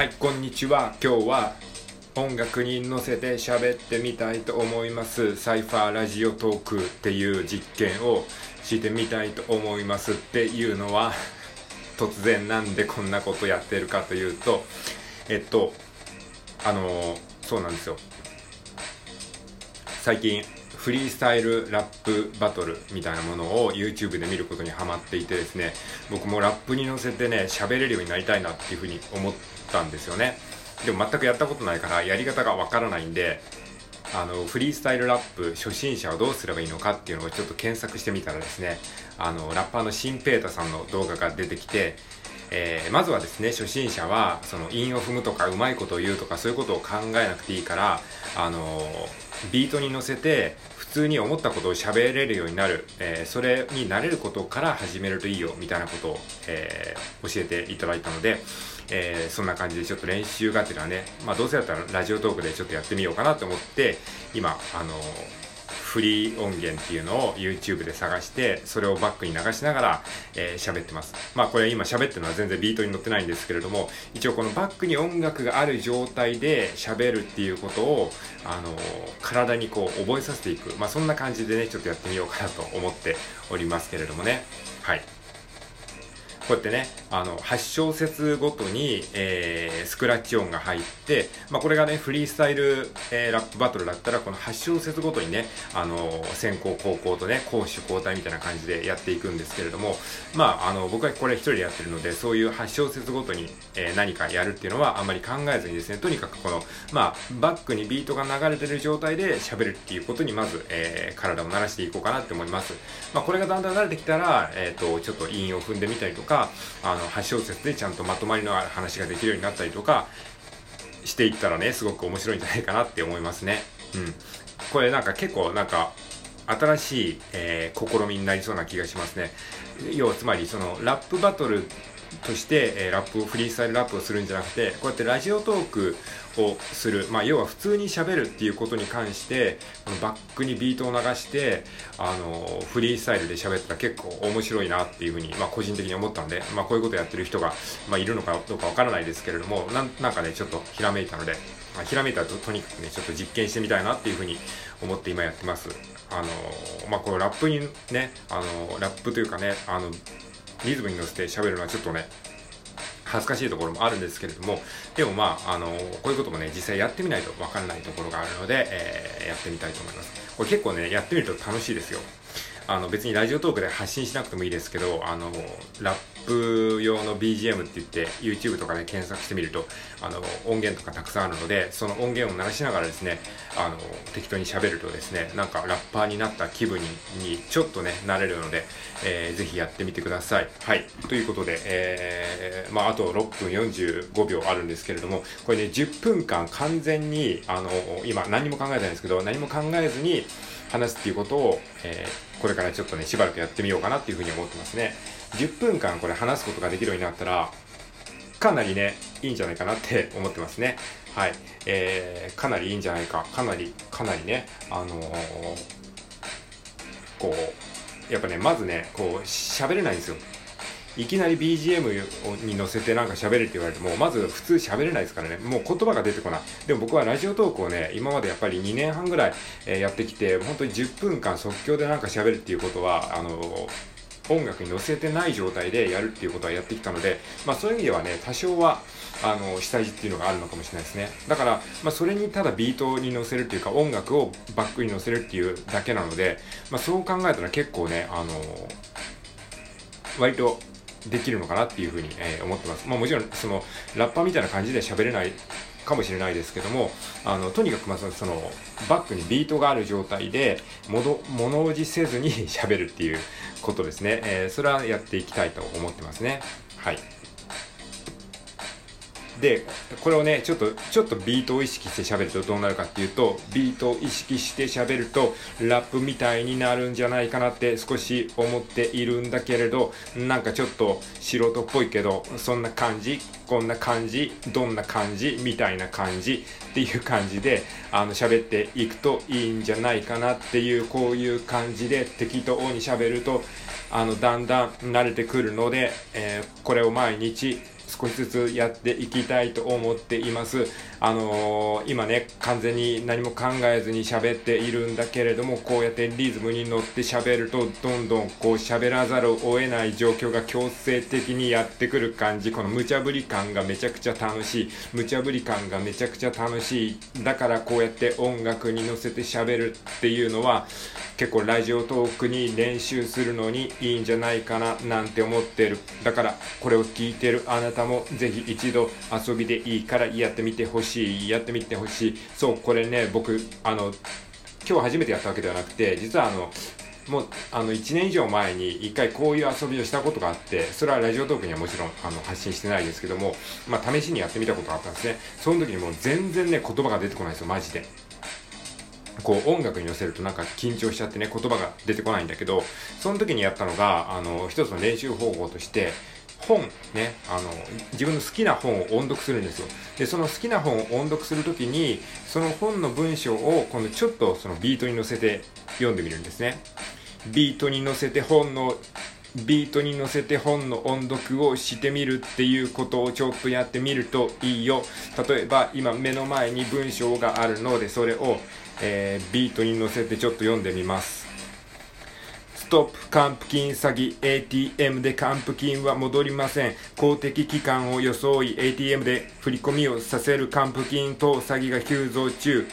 はいこんにちは。今日は音楽に乗せて喋ってみたいと思います。サイファーラジオトークっていう実験をしてみたいと思いますっていうのは突然なんでこんなことやってるかというとえっとあのそうなんですよ。最近フリースタイルラップバトルみたいなものを YouTube で見ることにハマっていてですね僕もラップに乗せてね喋れるようになりたいなっていうふうに思ってたんですよね。でも全くやったことないからやり方がわからないんであのフリースタイルラップ初心者はどうすればいいのかっていうのをちょっと検索してみたらですねあのラッパーのシンペータさんの動画が出てきてえー、まずはですね初心者はその韻を踏むとかうまいことを言うとかそういうことを考えなくていいからあのビートに乗せて普通に思ったことを喋れるようになる、えー、それになれることから始めるといいよみたいなことを、えー、教えていただいたので、えー、そんな感じでちょっと練習がてらね、まあ、どうせだったらラジオトークでちょっとやってみようかなと思って今あのフリー音源っていうのを YouTube で探してそれをバックに流しながらえー、喋ってます。まあこれ今喋ってるのは全然ビートに乗ってないんですけれども一応このバックに音楽がある状態で喋るっていうことをあの体にこう覚えさせていく。まあそんな感じでねちょっとやってみようかなと思っておりますけれどもね。はい。こうやってね、あの、8小節ごとに、えー、スクラッチ音が入って、まあ、これがね、フリースタイル、えー、ラップバトルだったら、この8小節ごとにね、あの、先行後攻とね、攻守交代みたいな感じでやっていくんですけれども、まあ、あの、僕はこれ一人でやってるので、そういう8小節ごとに、えー、何かやるっていうのはあんまり考えずにですね、とにかくこの、まあ、バックにビートが流れてる状態で喋るっていうことに、まず、えー、体を慣らしていこうかなって思います。まあ、これがだんだん慣れてきたら、えっ、と、ちょっと韻を踏んでみたりとか、あの8小節でちゃんとまとまりのある話ができるようになったりとかしていったらねすごく面白いんじゃないかなって思いますね。うん、これなんか結構なんか新しい、えー、試みになりそうな気がしますね。要はつまりそのラップバトルとして、え、ラップをフリースタイルラップをするんじゃなくてこうやってラジオトークをする、まあ、要は普通にしゃべるっていうことに関してこのバックにビートを流してあのフリースタイルで喋ったら結構面白いなっていうふうに、まあ、個人的に思ったので、まあ、こういうことやってる人が、まあ、いるのかどうかわからないですけれどもなんなんかねちょっとひらめいたので、まあ、ひらめいたらととにかくねちょっと実験してみたいなっていうふうに思って今やってます。あのまあ、このラップにねあのラップというかねあのリズムに乗せて喋るのはちょっとね恥ずかしいところもあるんですけれどもでもまああのこういうこともね実際やってみないとわからないところがあるので、えー、やってみたいと思います。これ結構ねやってみると楽しいですよ。あの別にラジオトークで発信しなくてもいいですけどあのラップ用の BGM って言って YouTube とかで検索してみるとあの音源とかたくさんあるのでその音源を鳴らしながらですねあの適当に喋るとですねなんかラッパーになった気分にちょっとねなれるので、えー、ぜひやってみてください。はい。ということで、えー、まあ、あと6分45秒あるんですけれどもこれね10分間完全にあの今何も考えてないんですけど何も考えずに話すっていうことを、えー、これからちょっとねしばらくやってみようかなっていうふうに思ってますね。10分間これ話すことができるようになったらかなりねいいんじゃないかなって 思ってますね。はい、えー、かなりいいんじゃないか。かなりかなりねあのー、こうやっぱねまずねこう喋れないんですよ。いきなり BGM に乗せてなんか喋れって言われてもまず普通喋れないですからね。もう言葉が出てこない。でも僕はラジオトークをね今までやっぱり2年半ぐらい、やってきて本当に10分間即興でなんか喋るっていうことはあの音楽に乗せてない状態でやるっていうことはやってきたので、まあ、そういう意味ではね多少はあの下地っていうのがあるのかもしれないですねだから、まあ、それにただビートに乗せるっていうか音楽をバックに乗せるっていうだけなので、まあ、そう考えたら結構ねあの割とできるのかなっていうふうに、えー、思ってます。まあもちろんそのラッパーみたいな感じで喋れないかもしれないですけどもあのとにかくまずそのバックにビートがある状態で物おじせずに 喋るっていうことですね、えー、それはやっていきたいと思ってますね。はい。でこれをねちょっとちょっとビートを意識して喋るとどうなるかっていうとビートを意識して喋るとラップみたいになるんじゃないかなって少し思っているんだけれどなんかちょっと素人っぽいけどそんな感じこんな感じどんな感じみたいな感じっていう感じであの喋っていくといいんじゃないかなっていうこういう感じで適当に喋るとあのだんだん慣れてくるので、えー、これを毎日少しずつやっていきたいと思っています。あのー、今ね完全に何も考えずに喋っているんだけれどもこうやってリズムに乗って喋るとどんどんこう喋らざるを得ない状況が強制的にやってくる感じ。この無茶ぶり感がめちゃくちゃ楽しい。無茶ぶり感がめちゃくちゃ楽しい。だからこうやって音楽に乗せて喋るっていうのは結構ラジオトークに練習するのにいいんじゃないかななんて思ってるだからこれを聞いてるあなたもぜひ一度遊びでいいからやってみてほしい。やってみてほしい。そうこれね僕あの今日初めてやったわけではなくて実はあのもうあの1年以上前に1回こういう遊びをしたことがあってそれはラジオトークにはもちろんあの発信してないですけども、まあ、試しにやってみたことがあったんですね。その時にもう全然ね言葉が出てこないですよマジで。こう音楽に乗せるとなんか緊張しちゃってね言葉が出てこないんだけどその時にやったのがあの一つの練習方法として本ねあの自分の好きな本を音読するんですよ。でその好きな本を音読する時にその本の文章を今度ちょっとそのビートに乗せて読んでみるんですね。ビートに乗せて本のビートに乗せて本の音読をしてみるっていうことをちょっとやってみるといいよ。例えば今目の前に文章があるのでそれをえー、ビートに乗せてちょっと読んでみます。ストップ還付金詐欺 ATM で還付金は戻りません。公的機関を装い ATM で振り込みをさせる還付金等詐欺が急増中。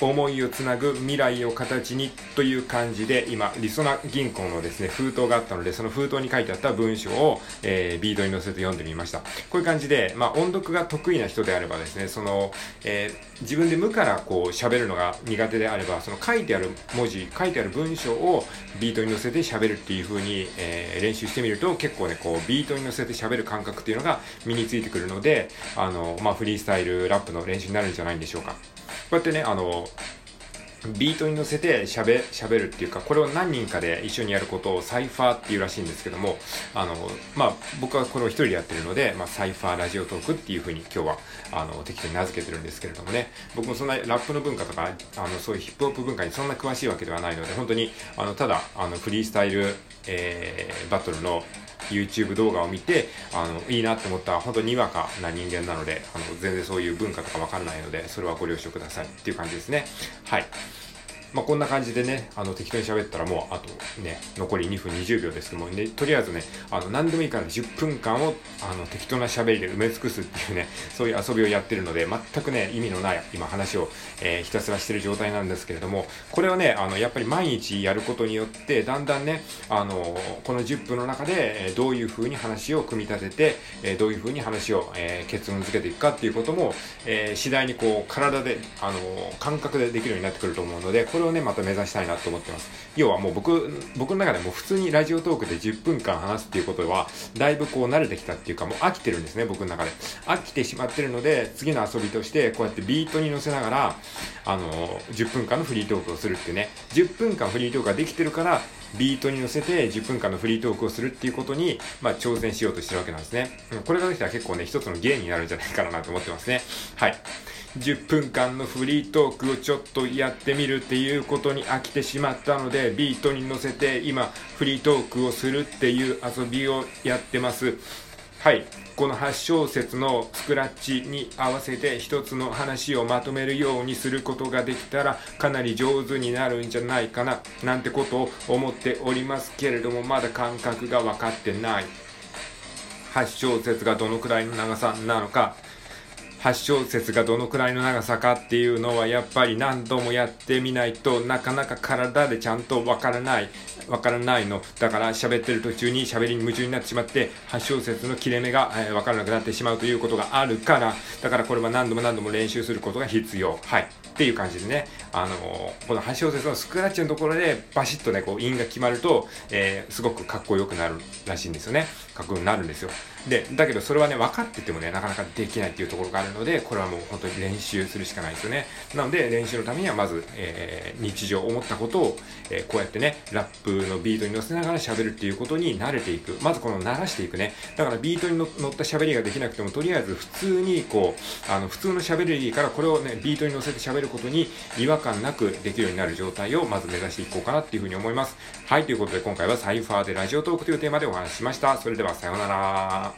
思いをつなぐ未来を形にという感じで今りそな銀行のですね封筒があったのでその封筒に書いてあった文章を、えー、ビードに載せて読んでみました。こういう感じで、まあ、音読が得意な人であればですねその、えー、自分で無からこう喋るのが苦手であればその書いてある文字書いてある文章をビートに乗せて喋るっていう風に、えー、練習してみると結構ねこうビートに乗せて喋る感覚っていうのが身についてくるのであの、まあ、フリースタイルラップの練習になるんじゃないんでしょうか。うやってね、あの、ビートに乗せて喋喋るっていうか、これを何人かで一緒にやることをサイファーっていうらしいんですけども、あの、まあ、僕はこれを一人でやってるので、まあ、サイファーラジオトークっていうふうに今日は、あの、適当に名付けてるんですけれどもね、僕もそんなラップの文化とか、あの、そういうヒップホップ文化にそんな詳しいわけではないので、本当に、あの、ただ、あの、フリースタイル、えー、バトルの YouTube 動画を見て、あの、いいなって思ったら本当にわかな人間なので、あの、全然そういう文化とかわかんないので、それはご了承くださいっていう感じですね。はい。まあ、こんな感じでね、あの、適当に喋ったらもう、あとね、残り2分20秒ですけども、ね、とりあえずね、あの、何でもいいから10分間を、あの、適当な喋りで埋め尽くすっていうね、そういう遊びをやってるので、全くね、意味のない今話を、えー、ひたすらしてる状態なんですけれども、これをね、あの、やっぱり毎日やることによって、だんだんね、あの、この10分の中で、えどういう風に話を組み立てて、えどういう風に話を、えー、結論付けていくかっていうことも、えー、次第にこう、体で、あの、感覚でできるようになってくると思うので、これをね、また目指したいなと思ってます。要はもう僕、僕の中でも普通にラジオトークで10分間話すっていうことは、だいぶこう慣れてきたっていうか、もう飽きてるんですね、僕の中で。飽きてしまってるので、次の遊びとして、こうやってビートに乗せながら、あの、10分間のフリートークをするっていうね、10分間フリートークができてるから、ビートに乗せて10分間のフリートークをするっていうことに、まあ、挑戦しようとしてるわけなんですね。これができたら結構ね、一つの芸になるんじゃないかなと思ってますね。はい。10分間のフリートークをちょっとやってみるっていうことに飽きてしまったので、ビートに乗せて今、フリートークをするっていう遊びをやってます。はい。この8小節のスクラッチに合わせて一つの話をまとめるようにすることができたらかなり上手になるんじゃないかななんてことを思っておりますけれどもまだ感覚が分かってない8小節がどのくらいの長さなのか8小節がどのくらいの長さかっていうのはやっぱり何度もやってみないとなかなか体でちゃんとわからない、わからないの。だから喋ってる途中に喋りに夢中になってしまって8小節の切れ目が、え、わからなくなってしまうということがあるから、だからこれは何度も何度も練習することが必要。はい。っていう感じでね、あのー、この8小節のスクラッチのところでバシッとね、こう韻が決まると、えー、すごくかっこよくなるらしいんですよね。かっこよくなるんですよ。で、だけどそれはね、分かっててもね、なかなかできないっていうところがあるので、これはもう本当に練習するしかないですよね。なので、練習のためにはまず、えー、日常思ったことを、えー、こうやってね、ラップのビートに乗せながら喋るっていうことに慣れていく。まずこの慣らしていくね。だからビートに乗った喋りができなくても、とりあえず普通にこう、あの、普通の喋りからこれをね、ビートに乗せて喋ることに違和感なくできるようになる状態をまず目指していこうかなっていうふうに思います。はい、ということで今回はサイファーでラジオトークというテーマでお話ししました。それではさようなら。